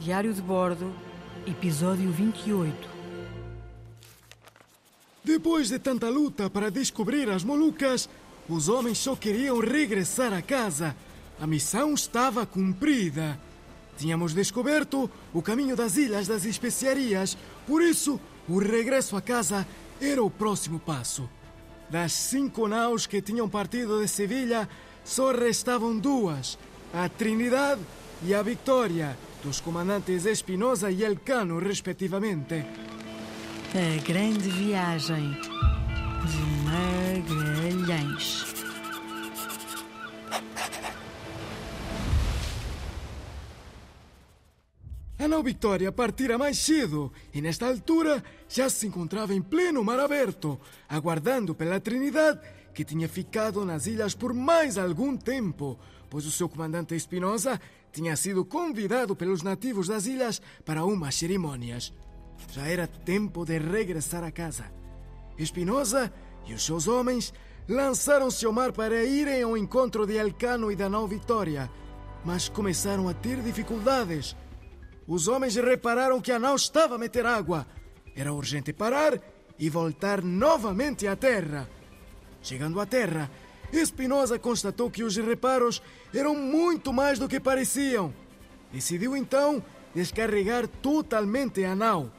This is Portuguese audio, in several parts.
Diário de Bordo, episódio 28. Depois de tanta luta para descobrir as Molucas, os homens só queriam regressar a casa. A missão estava cumprida. Tínhamos descoberto o caminho das Ilhas das Especiarias, por isso o regresso a casa era o próximo passo. Das cinco naus que tinham partido de Sevilha, só restavam duas: a Trinidade e a Vitória, dos comandantes Espinosa e Elcano, respectivamente. A Grande Viagem de Magalhães. A nau Vitória partira mais cedo e, nesta altura, já se encontrava em pleno mar aberto, aguardando pela Trinidade, que tinha ficado nas ilhas por mais algum tempo, pois o seu comandante Espinosa tinha sido convidado pelos nativos das ilhas para umas cerimônias. Já era tempo de regressar a casa. Espinosa e os seus homens lançaram-se ao mar para irem ao encontro de Elcano e da nau Vitória, mas começaram a ter dificuldades. Os homens repararam que a nau estava a meter água. Era urgente parar e voltar novamente à terra. Chegando à terra, Espinosa constatou que os reparos eram muito mais do que pareciam. Decidiu então descarregar totalmente a nau.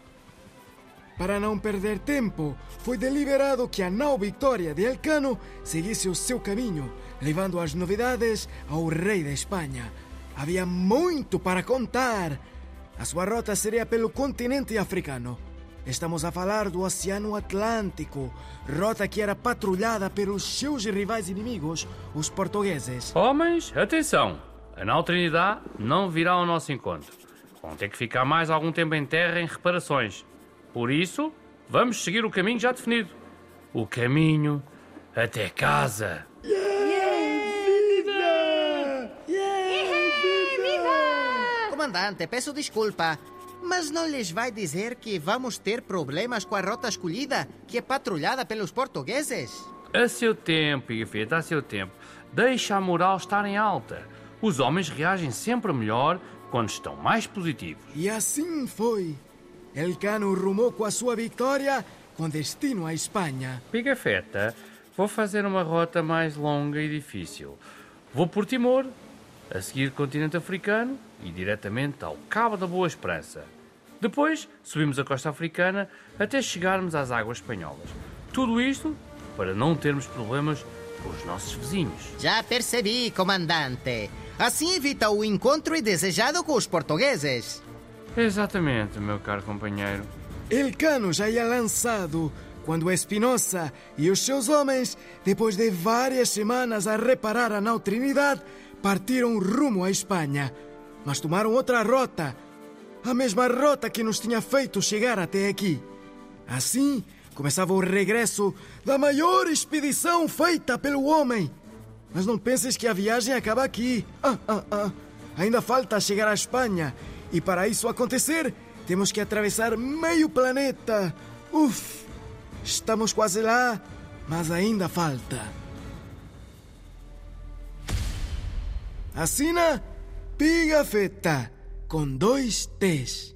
Para não perder tempo, foi deliberado que a nau Vitória de Elcano seguisse o seu caminho, levando as novidades ao rei da Espanha. Havia muito para contar. A sua rota seria pelo continente africano. Estamos a falar do Oceano Atlântico, rota que era patrulhada pelos seus rivais inimigos, os portugueses. Homens, atenção! A nau Trinidade não virá ao nosso encontro. Vão ter que ficar mais algum tempo em terra em reparações. Por isso, vamos seguir o caminho já definido. O caminho até casa. Comandante, peço desculpa, mas não lhes vai dizer que vamos ter problemas com a rota escolhida, que é patrulhada pelos portugueses? A seu tempo, Pigafetta, a seu tempo. Deixa a moral estar em alta. Os homens reagem sempre melhor quando estão mais positivos. E assim foi. Elcano rumou com a sua vitória com destino à Espanha. Pigafetta, vou fazer uma rota mais longa e difícil. Vou por Timor, a seguir continente africano e diretamente ao Cabo da Boa Esperança. Depois subimos a costa africana até chegarmos às águas espanholas. Tudo isto para não termos problemas com os nossos vizinhos. Já percebi, comandante. Assim evita o encontro indesejado com os portugueses. Exatamente, meu caro companheiro. Elcano já ia lançado quando Espinosa e os seus homens, depois de várias semanas a reparar a nau Trinidade, partiram rumo à Espanha. Mas tomaram outra rota. A mesma rota que nos tinha feito chegar até aqui. Assim, começava o regresso da maior expedição feita pelo homem. Mas não penses que a viagem acaba aqui. Ah, ah, ah. Ainda falta chegar à Espanha. E para isso acontecer, temos que atravessar meio planeta. Uf! Estamos quase lá, mas ainda falta. Assina Pigafetta, com dois T's.